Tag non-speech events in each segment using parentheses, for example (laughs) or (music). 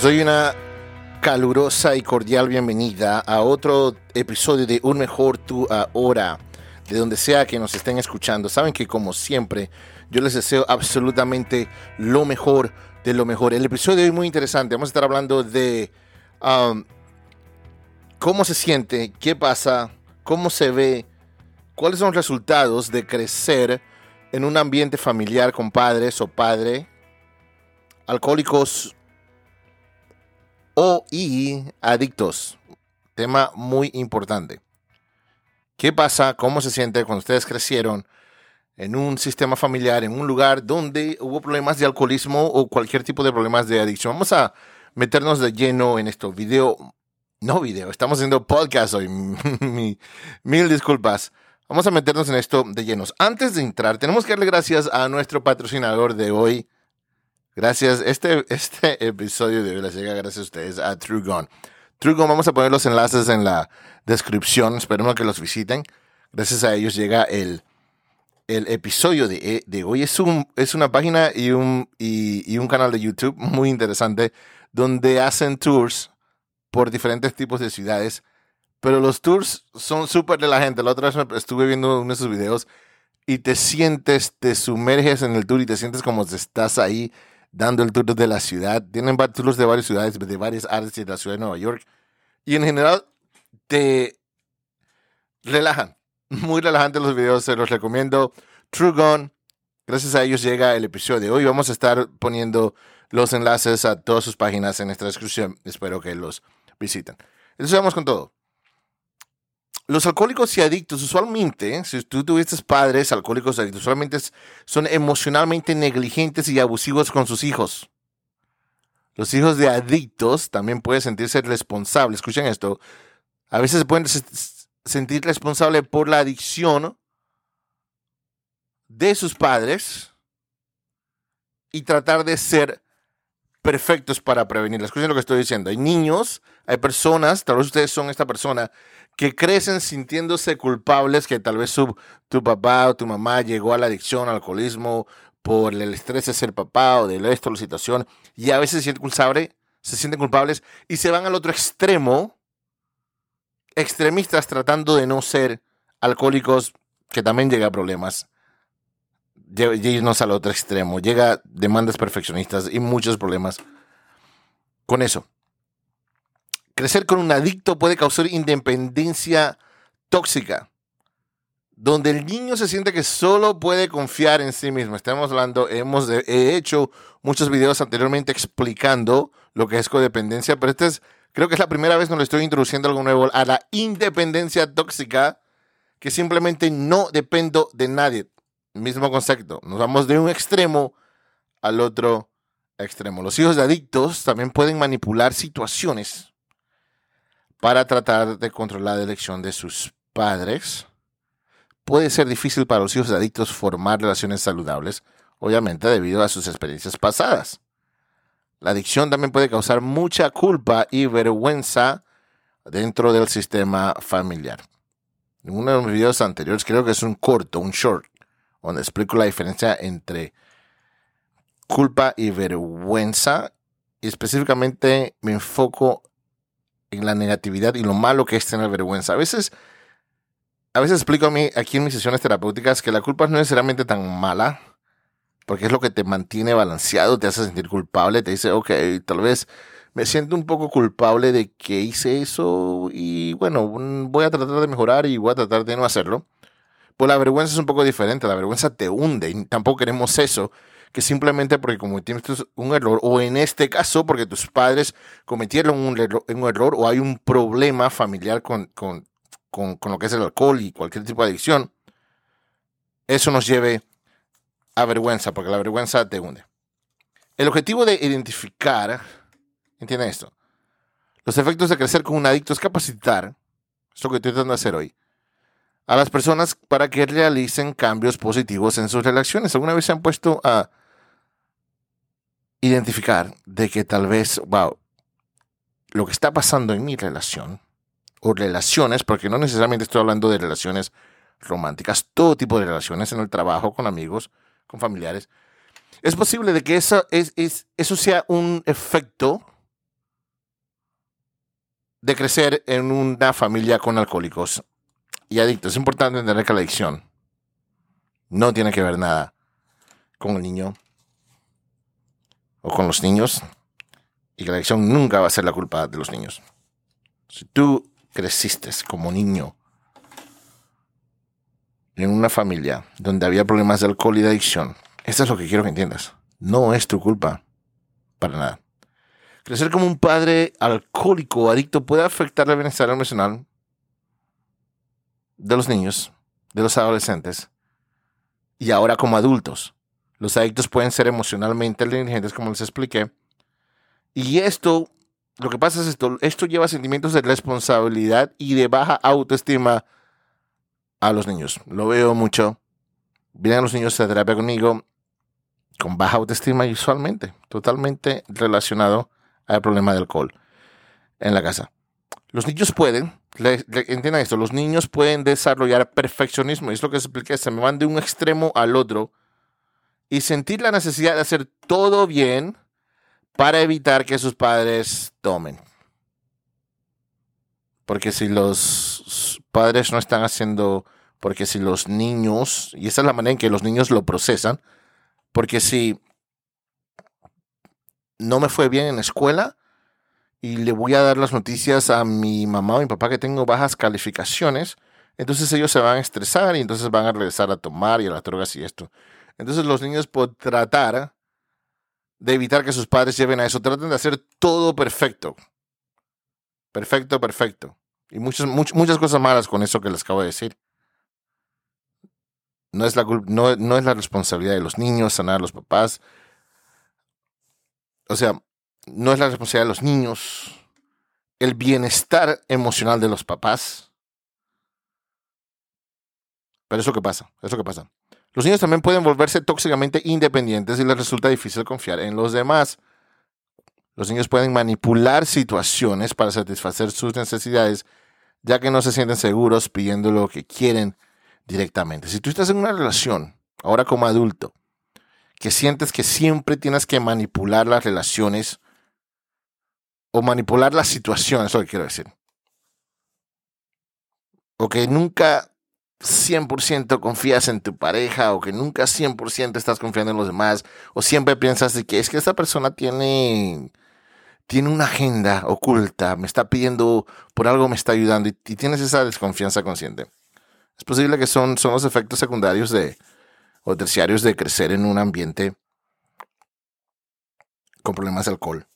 Les doy una calurosa y cordial bienvenida a otro episodio de Un Mejor Tú Ahora, de donde sea que nos estén escuchando. Saben que como siempre, yo les deseo absolutamente lo mejor de lo mejor. El episodio de hoy es muy interesante. Vamos a estar hablando de um, cómo se siente, qué pasa, cómo se ve, cuáles son los resultados de crecer en un ambiente familiar con padres o padre alcohólicos o y adictos. Tema muy importante. ¿Qué pasa? ¿Cómo se siente cuando ustedes crecieron en un sistema familiar, en un lugar donde hubo problemas de alcoholismo o cualquier tipo de problemas de adicción? Vamos a meternos de lleno en esto. Video, no video, estamos haciendo podcast hoy. (laughs) Mil disculpas. Vamos a meternos en esto de llenos. Antes de entrar, tenemos que darle gracias a nuestro patrocinador de hoy, Gracias. Este, este (laughs) episodio de hoy les llega gracias a ustedes a True Gone. True Gone, vamos a poner los enlaces en la descripción. Esperemos que los visiten. Gracias a ellos llega el, el episodio de, de hoy. Es, un, es una página y un, y, y un canal de YouTube muy interesante donde hacen tours por diferentes tipos de ciudades. Pero los tours son súper de la gente. La otra vez estuve viendo uno de sus videos y te sientes, te sumerges en el tour y te sientes como si estás ahí dando el tour de la ciudad. Tienen tours de varias ciudades, de varias áreas de la ciudad de Nueva York. Y en general te relajan. (laughs) Muy relajantes los videos, se los recomiendo. True Gone. Gracias a ellos llega el episodio de hoy. Vamos a estar poniendo los enlaces a todas sus páginas en esta descripción. Espero que los visiten. Entonces vamos con todo. Los alcohólicos y adictos, usualmente, si tú tuviste padres alcohólicos y adictos, usualmente son emocionalmente negligentes y abusivos con sus hijos. Los hijos de adictos también pueden sentirse responsables. Escuchen esto. A veces se pueden sentir responsables por la adicción de sus padres y tratar de ser perfectos para prevenirla. Escuchen lo que estoy diciendo. Hay niños, hay personas, tal vez ustedes son esta persona que crecen sintiéndose culpables que tal vez tu papá o tu mamá llegó a la adicción, al alcoholismo, por el estrés de ser papá o de esto, la situación, y a veces se sienten culpables, se sienten culpables y se van al otro extremo, extremistas tratando de no ser alcohólicos, que también llega a problemas, irnos al otro extremo, llega demandas perfeccionistas y muchos problemas con eso. Crecer con un adicto puede causar independencia tóxica, donde el niño se siente que solo puede confiar en sí mismo. Estamos hablando, hemos he hecho muchos videos anteriormente explicando lo que es codependencia, pero este es, creo que es la primera vez que le estoy introduciendo algo nuevo a la independencia tóxica, que simplemente no dependo de nadie. Mismo concepto, nos vamos de un extremo al otro extremo. Los hijos de adictos también pueden manipular situaciones para tratar de controlar la elección de sus padres. Puede ser difícil para los hijos adictos formar relaciones saludables, obviamente debido a sus experiencias pasadas. La adicción también puede causar mucha culpa y vergüenza dentro del sistema familiar. En uno de los videos anteriores, creo que es un corto, un short, donde explico la diferencia entre culpa y vergüenza. Y específicamente me enfoco en la negatividad y lo malo que es tener vergüenza. A veces, a veces explico a mí aquí en mis sesiones terapéuticas que la culpa no es necesariamente tan mala, porque es lo que te mantiene balanceado, te hace sentir culpable, te dice, ok, tal vez me siento un poco culpable de que hice eso y bueno, voy a tratar de mejorar y voy a tratar de no hacerlo. Pues la vergüenza es un poco diferente, la vergüenza te hunde y tampoco queremos eso que simplemente porque cometiste un error, o en este caso porque tus padres cometieron un error, o hay un problema familiar con, con, con, lo que es el alcohol y cualquier tipo de adicción, eso nos lleve a vergüenza, porque la vergüenza te hunde. El objetivo de identificar, entiende esto, los efectos de crecer con un adicto es capacitar, esto que estoy tratando de hacer hoy, a las personas para que realicen cambios positivos en sus relaciones. ¿Alguna vez se han puesto a identificar de que tal vez, wow, lo que está pasando en mi relación, o relaciones, porque no necesariamente estoy hablando de relaciones románticas, todo tipo de relaciones en el trabajo, con amigos, con familiares, es posible de que eso, es, eso sea un efecto de crecer en una familia con alcohólicos y adictos. Es importante entender que la adicción no tiene que ver nada con el niño o con los niños y que la adicción nunca va a ser la culpa de los niños. Si tú creciste como niño en una familia donde había problemas de alcohol y de adicción, esto es lo que quiero que entiendas. No es tu culpa. Para nada. Crecer como un padre alcohólico o adicto puede afectar el bienestar emocional de los niños, de los adolescentes y ahora como adultos. Los adictos pueden ser emocionalmente inteligentes, como les expliqué. Y esto, lo que pasa es esto, esto lleva sentimientos de responsabilidad y de baja autoestima a los niños. Lo veo mucho. Vienen los niños a terapia conmigo con baja autoestima y usualmente, totalmente relacionado al problema del alcohol en la casa. Los niños pueden, entiendan esto, los niños pueden desarrollar perfeccionismo, es lo que expliqué, se me van de un extremo al otro y sentir la necesidad de hacer todo bien para evitar que sus padres tomen. Porque si los padres no están haciendo, porque si los niños, y esa es la manera en que los niños lo procesan, porque si no me fue bien en la escuela y le voy a dar las noticias a mi mamá o mi papá que tengo bajas calificaciones, entonces ellos se van a estresar y entonces van a regresar a tomar y a las drogas y esto. Entonces los niños por tratar de evitar que sus padres lleven a eso, tratan de hacer todo perfecto. Perfecto, perfecto. Y muchas, muchas cosas malas con eso que les acabo de decir. No es, la, no, no es la responsabilidad de los niños sanar a los papás. O sea, no es la responsabilidad de los niños el bienestar emocional de los papás. Pero eso que pasa, eso que pasa. Los niños también pueden volverse tóxicamente independientes y les resulta difícil confiar en los demás. Los niños pueden manipular situaciones para satisfacer sus necesidades, ya que no se sienten seguros pidiendo lo que quieren directamente. Si tú estás en una relación, ahora como adulto, que sientes que siempre tienes que manipular las relaciones o manipular las situaciones, eso es lo que quiero decir. O que nunca 100% confías en tu pareja o que nunca 100% estás confiando en los demás o siempre piensas de que es que esa persona tiene tiene una agenda oculta, me está pidiendo por algo, me está ayudando y, tienes esa desconfianza consciente. Es posible que son, son los efectos secundarios de, o terciarios de crecer en un ambiente con problemas de alcohol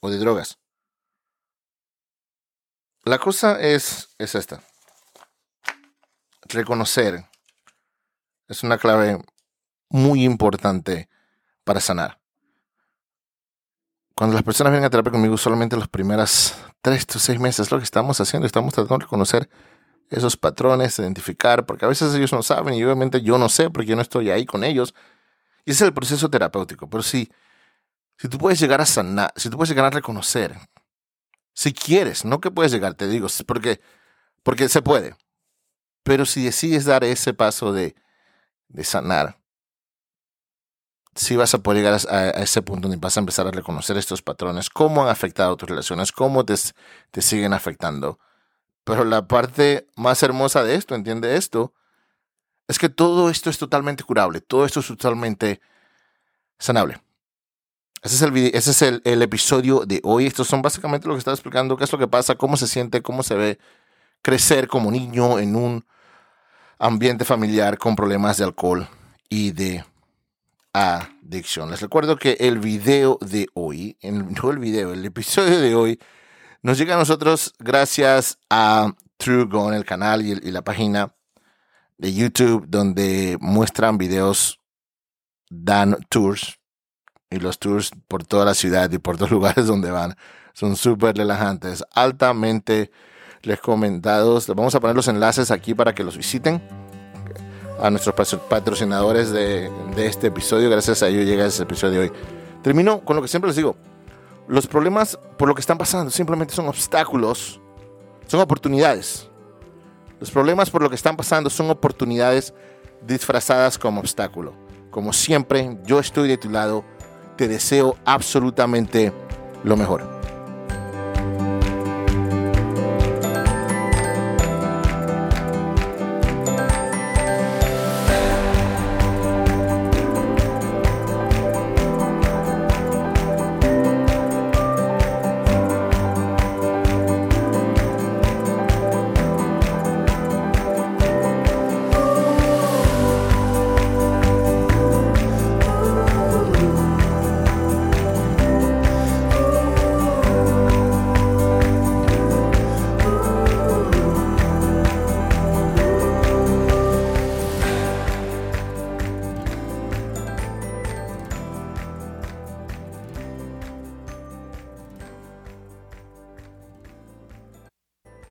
o de drogas. La cosa es, es esta reconocer es una clave muy importante para sanar. Cuando las personas vienen a terapia conmigo, solamente las primeras tres o seis meses lo que estamos haciendo, estamos tratando de reconocer esos patrones, identificar, porque a veces ellos no saben y obviamente yo no sé porque yo no estoy ahí con ellos. Y ese es el proceso terapéutico. Pero si, si tú puedes llegar a sanar, si tú puedes llegar a reconocer, si quieres, no que puedes llegar, te digo, porque, porque se puede. Pero si decides dar ese paso de, sanar, sí vas a poder llegar a, ese punto donde vas a empezar a reconocer estos patrones, cómo han afectado tus relaciones, cómo te, siguen afectando. Pero la parte más hermosa de esto, entiende esto, es que todo esto es totalmente curable, todo esto es totalmente sanable. Ese es, el, episodio de hoy. Estos son básicamente lo que estaba explicando, qué es lo que pasa, cómo se siente, cómo se ve crecer como niño en un ambiente familiar con problemas de alcohol y de adicción. Les recuerdo que el video de hoy, (laughs) no el video, el episodio de hoy, nos llega a nosotros gracias a True Gone, el canal y, y la página de YouTube donde muestran videos, dan tours y los tours por toda la ciudad y por todos los (laughs) lugares donde van son súper relajantes, altamente recomendados. Vamos a poner los enlaces aquí para que los visiten. A nuestros patrocinadores de, este episodio, gracias a ellos llega ese episodio de hoy. Termino con lo que siempre les digo. Los problemas por lo que están pasando simplemente son obstáculos, son oportunidades. Los problemas por lo que están pasando son oportunidades disfrazadas como obstáculo. Como siempre, yo estoy de tu lado. Te deseo absolutamente lo mejor.